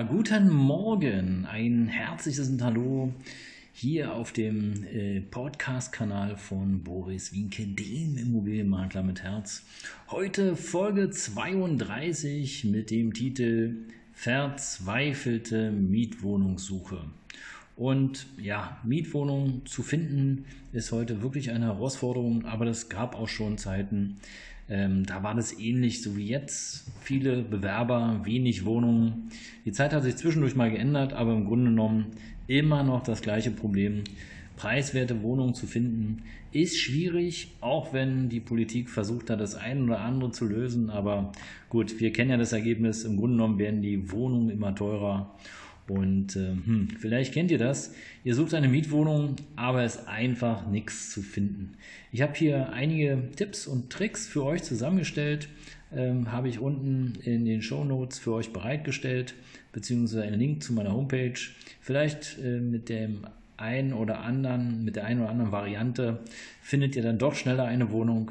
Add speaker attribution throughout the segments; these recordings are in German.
Speaker 1: Guten Morgen, ein herzliches Hallo hier auf dem äh, Podcast-Kanal von Boris Winke, dem Immobilienmakler mit Herz. Heute Folge 32 mit dem Titel Verzweifelte Mietwohnungssuche. Und ja, Mietwohnungen zu finden ist heute wirklich eine Herausforderung, aber das gab auch schon Zeiten, ähm, da war das ähnlich so wie jetzt. Viele Bewerber, wenig Wohnungen. Die Zeit hat sich zwischendurch mal geändert, aber im Grunde genommen immer noch das gleiche Problem. Preiswerte Wohnungen zu finden ist schwierig, auch wenn die Politik versucht hat, das eine oder andere zu lösen. Aber gut, wir kennen ja das Ergebnis. Im Grunde genommen werden die Wohnungen immer teurer. Und äh, hm, vielleicht kennt ihr das. Ihr sucht eine Mietwohnung, aber es ist einfach nichts zu finden. Ich habe hier einige Tipps und Tricks für euch zusammengestellt. Ähm, habe ich unten in den Show Notes für euch bereitgestellt, beziehungsweise einen Link zu meiner Homepage. Vielleicht äh, mit dem einen oder anderen, mit der einen oder anderen Variante findet ihr dann doch schneller eine Wohnung.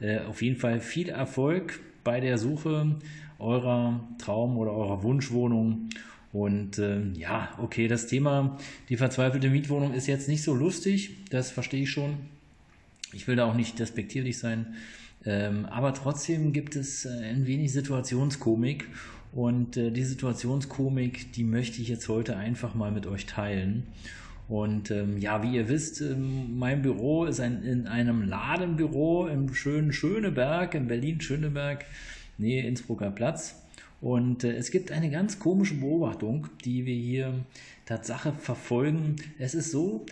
Speaker 1: Äh, auf jeden Fall viel Erfolg bei der Suche eurer Traum- oder eurer Wunschwohnung. Und äh, ja, okay, das Thema, die verzweifelte Mietwohnung ist jetzt nicht so lustig, das verstehe ich schon. Ich will da auch nicht despektierlich sein. Ähm, aber trotzdem gibt es äh, ein wenig Situationskomik. Und äh, die Situationskomik, die möchte ich jetzt heute einfach mal mit euch teilen. Und ähm, ja, wie ihr wisst, ähm, mein Büro ist ein, in einem Ladenbüro im schönen Schöneberg, in Berlin-Schöneberg, Nähe Innsbrucker Platz. Und äh, es gibt eine ganz komische Beobachtung, die wir hier Tatsache verfolgen. Es ist so,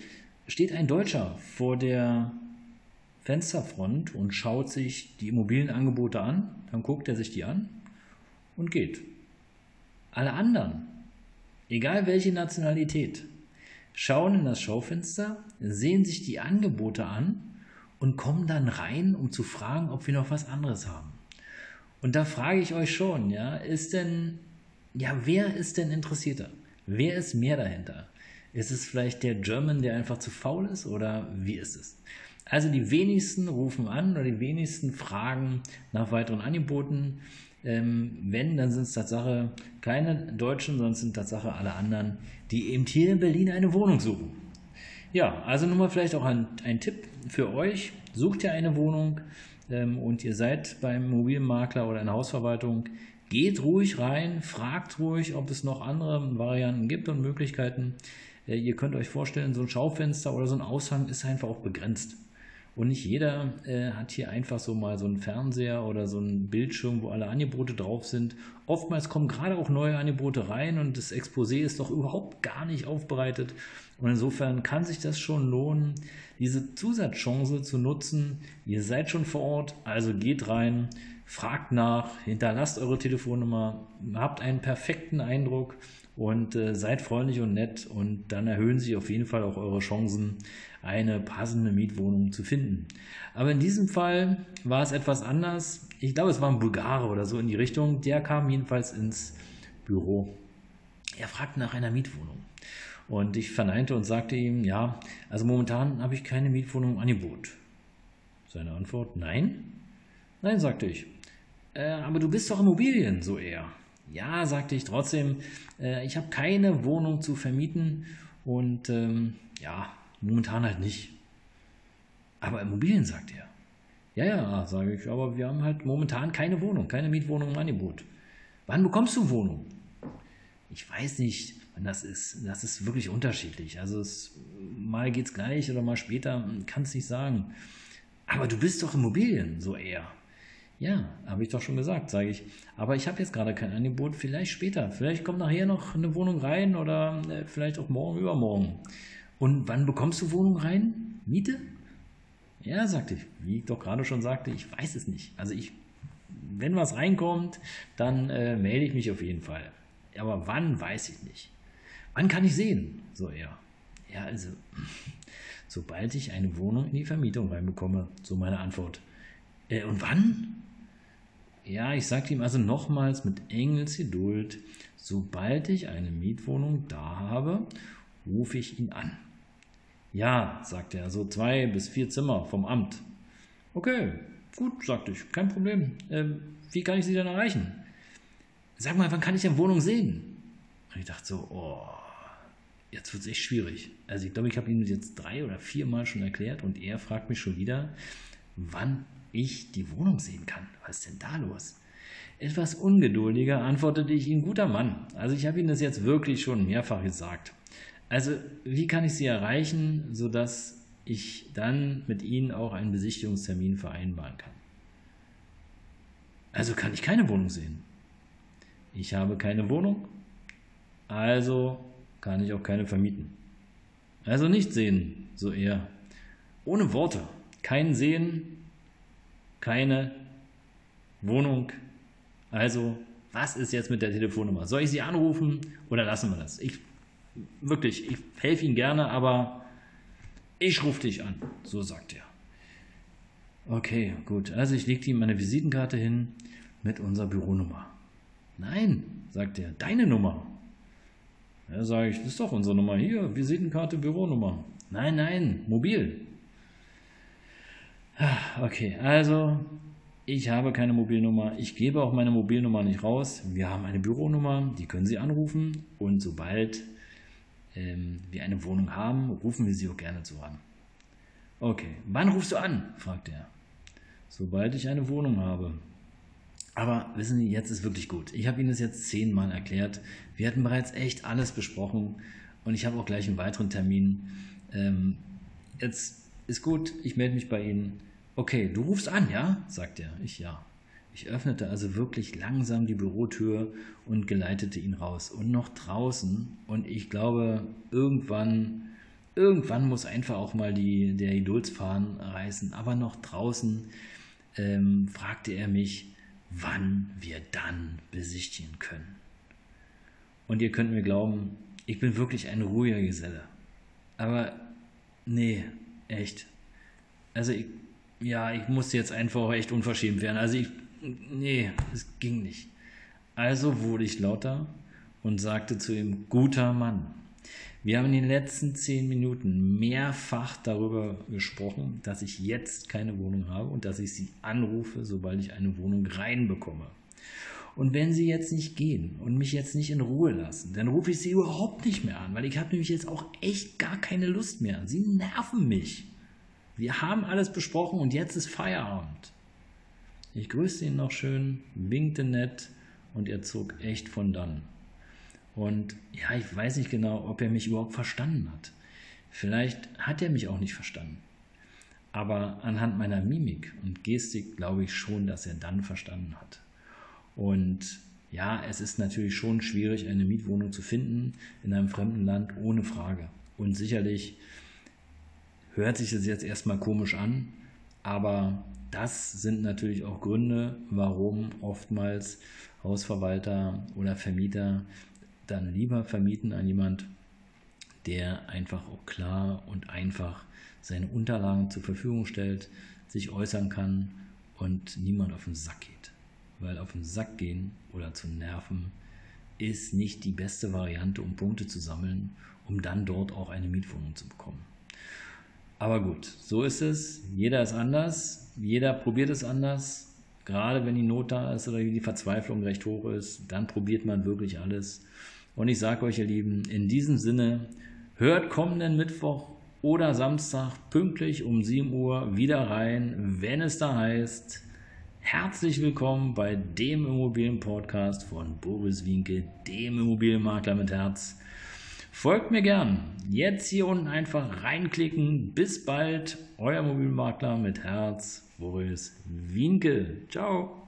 Speaker 1: steht ein Deutscher vor der Fensterfront und schaut sich die Immobilienangebote an, dann guckt er sich die an und geht. Alle anderen, egal welche Nationalität, schauen in das Schaufenster, sehen sich die Angebote an und kommen dann rein, um zu fragen, ob wir noch was anderes haben. Und da frage ich euch schon, ja, ist denn, ja, wer ist denn interessierter? Wer ist mehr dahinter? Ist es vielleicht der German, der einfach zu faul ist oder wie ist es? Also die wenigsten rufen an oder die wenigsten fragen nach weiteren Angeboten. Ähm, wenn, dann sind es Tatsache keine Deutschen, sondern sind Tatsache alle anderen, die eben hier in Berlin eine Wohnung suchen. Ja, also nun mal vielleicht auch ein, ein Tipp für euch. Sucht ihr eine Wohnung, und ihr seid beim Immobilienmakler oder in der Hausverwaltung, geht ruhig rein, fragt ruhig, ob es noch andere Varianten gibt und Möglichkeiten. Äh, ihr könnt euch vorstellen, so ein Schaufenster oder so ein Aushang ist einfach auch begrenzt. Und nicht jeder äh, hat hier einfach so mal so einen Fernseher oder so einen Bildschirm, wo alle Angebote drauf sind. Oftmals kommen gerade auch neue Angebote rein und das Exposé ist doch überhaupt gar nicht aufbereitet. Und insofern kann sich das schon lohnen, diese Zusatzchance zu nutzen. Ihr seid schon vor Ort, also geht rein, fragt nach, hinterlasst eure Telefonnummer, habt einen perfekten Eindruck und äh, seid freundlich und nett und dann erhöhen sich auf jeden Fall auch eure Chancen, eine passende Mietwohnung zu finden. Aber in diesem Fall war es etwas anders. Ich glaube, es war ein Bulgare oder so in die Richtung. Der kam jedenfalls ins Büro. Er fragte nach einer Mietwohnung. Und ich verneinte und sagte ihm, ja, also momentan habe ich keine Mietwohnung im Angebot. Seine Antwort, nein? Nein, sagte ich. Äh, aber du bist doch Immobilien, so eher. Ja, sagte ich trotzdem, äh, ich habe keine Wohnung zu vermieten und ähm, ja, momentan halt nicht. Aber Immobilien, sagt er. Ja, ja, sage ich, aber wir haben halt momentan keine Wohnung, keine Mietwohnung im Angebot. Wann bekommst du Wohnung? Ich weiß nicht, wann das ist. Das ist wirklich unterschiedlich. Also es, mal geht's gleich oder mal später, kann es nicht sagen. Aber du bist doch Immobilien, so eher. Ja, habe ich doch schon gesagt, sage ich. Aber ich habe jetzt gerade kein Angebot, vielleicht später. Vielleicht kommt nachher noch eine Wohnung rein oder äh, vielleicht auch morgen, übermorgen. Und wann bekommst du Wohnung rein? Miete? Ja, sagte ich. Wie ich doch gerade schon sagte, ich weiß es nicht. Also ich, wenn was reinkommt, dann äh, melde ich mich auf jeden Fall. Aber wann, weiß ich nicht. Wann kann ich sehen? So eher. Ja, also, sobald ich eine Wohnung in die Vermietung reinbekomme, so meine Antwort. Äh, und wann? Ja, ich sagte ihm also nochmals mit Engelsgeduld, sobald ich eine Mietwohnung da habe, rufe ich ihn an. Ja, sagte er, so zwei bis vier Zimmer vom Amt. Okay, gut, sagte ich, kein Problem. Ähm, wie kann ich Sie denn erreichen? Sag mal, wann kann ich denn Wohnung sehen? Und ich dachte so, oh, jetzt wird es echt schwierig. Also ich glaube, ich habe ihm das jetzt drei oder vier Mal schon erklärt und er fragt mich schon wieder, wann ich die Wohnung sehen kann. Was ist denn da los? Etwas ungeduldiger antwortete ich ihm, guter Mann. Also ich habe Ihnen das jetzt wirklich schon mehrfach gesagt. Also wie kann ich Sie erreichen, sodass ich dann mit Ihnen auch einen Besichtigungstermin vereinbaren kann? Also kann ich keine Wohnung sehen. Ich habe keine Wohnung, also kann ich auch keine vermieten. Also nicht sehen, so eher. Ohne Worte. Kein Sehen, keine Wohnung. Also, was ist jetzt mit der Telefonnummer? Soll ich sie anrufen oder lassen wir das? Ich wirklich, ich helfe Ihnen gerne, aber ich rufe dich an, so sagt er. Okay, gut. Also ich lege ihm meine Visitenkarte hin mit unserer Büronummer. Nein, sagt er, deine Nummer. Ja, sage ich, das ist doch unsere Nummer hier, Visitenkarte, Büronummer. Nein, nein, mobil. Ah, okay, also ich habe keine Mobilnummer. Ich gebe auch meine Mobilnummer nicht raus. Wir haben eine Büronummer, die können Sie anrufen. Und sobald ähm, wir eine Wohnung haben, rufen wir Sie auch gerne zu an. Okay, wann rufst du an? fragt er. Sobald ich eine Wohnung habe. Aber wissen Sie, jetzt ist wirklich gut. Ich habe Ihnen das jetzt zehnmal erklärt. Wir hatten bereits echt alles besprochen und ich habe auch gleich einen weiteren Termin. Ähm, jetzt ist gut, ich melde mich bei Ihnen. Okay, du rufst an, ja? sagt er. Ich ja. Ich öffnete also wirklich langsam die Bürotür und geleitete ihn raus. Und noch draußen, und ich glaube, irgendwann, irgendwann muss einfach auch mal die, der Geduldsfaden reißen, aber noch draußen ähm, fragte er mich, wann wir dann besichtigen können. Und ihr könnt mir glauben, ich bin wirklich ein ruhiger Geselle. Aber nee, echt. Also ich, ja, ich musste jetzt einfach echt unverschämt werden. Also ich, nee, es ging nicht. Also wurde ich lauter und sagte zu ihm, guter Mann, wir haben in den letzten zehn Minuten mehrfach darüber gesprochen, dass ich jetzt keine Wohnung habe und dass ich Sie anrufe, sobald ich eine Wohnung reinbekomme. Und wenn Sie jetzt nicht gehen und mich jetzt nicht in Ruhe lassen, dann rufe ich Sie überhaupt nicht mehr an, weil ich habe nämlich jetzt auch echt gar keine Lust mehr. Sie nerven mich. Wir haben alles besprochen und jetzt ist Feierabend. Ich grüßte ihn noch schön, winkte nett und er zog echt von dann. Und ja, ich weiß nicht genau, ob er mich überhaupt verstanden hat. Vielleicht hat er mich auch nicht verstanden. Aber anhand meiner Mimik und Gestik glaube ich schon, dass er dann verstanden hat. Und ja, es ist natürlich schon schwierig, eine Mietwohnung zu finden in einem fremden Land, ohne Frage. Und sicherlich hört sich das jetzt erstmal komisch an, aber das sind natürlich auch Gründe, warum oftmals Hausverwalter oder Vermieter dann lieber vermieten an jemand, der einfach auch klar und einfach seine Unterlagen zur Verfügung stellt, sich äußern kann und niemand auf den Sack geht. Weil auf den Sack gehen oder zu nerven ist nicht die beste Variante, um Punkte zu sammeln, um dann dort auch eine Mietwohnung zu bekommen. Aber gut, so ist es. Jeder ist anders. Jeder probiert es anders. Gerade wenn die Not da ist oder die Verzweiflung recht hoch ist, dann probiert man wirklich alles. Und ich sage euch, ihr Lieben, in diesem Sinne, hört kommenden Mittwoch oder Samstag pünktlich um 7 Uhr wieder rein, wenn es da heißt, herzlich willkommen bei dem Immobilienpodcast von Boris Winke, dem Immobilienmakler mit Herz. Folgt mir gern. Jetzt hier unten einfach reinklicken. Bis bald. Euer Mobilmakler mit Herz, Boris Winke. Ciao.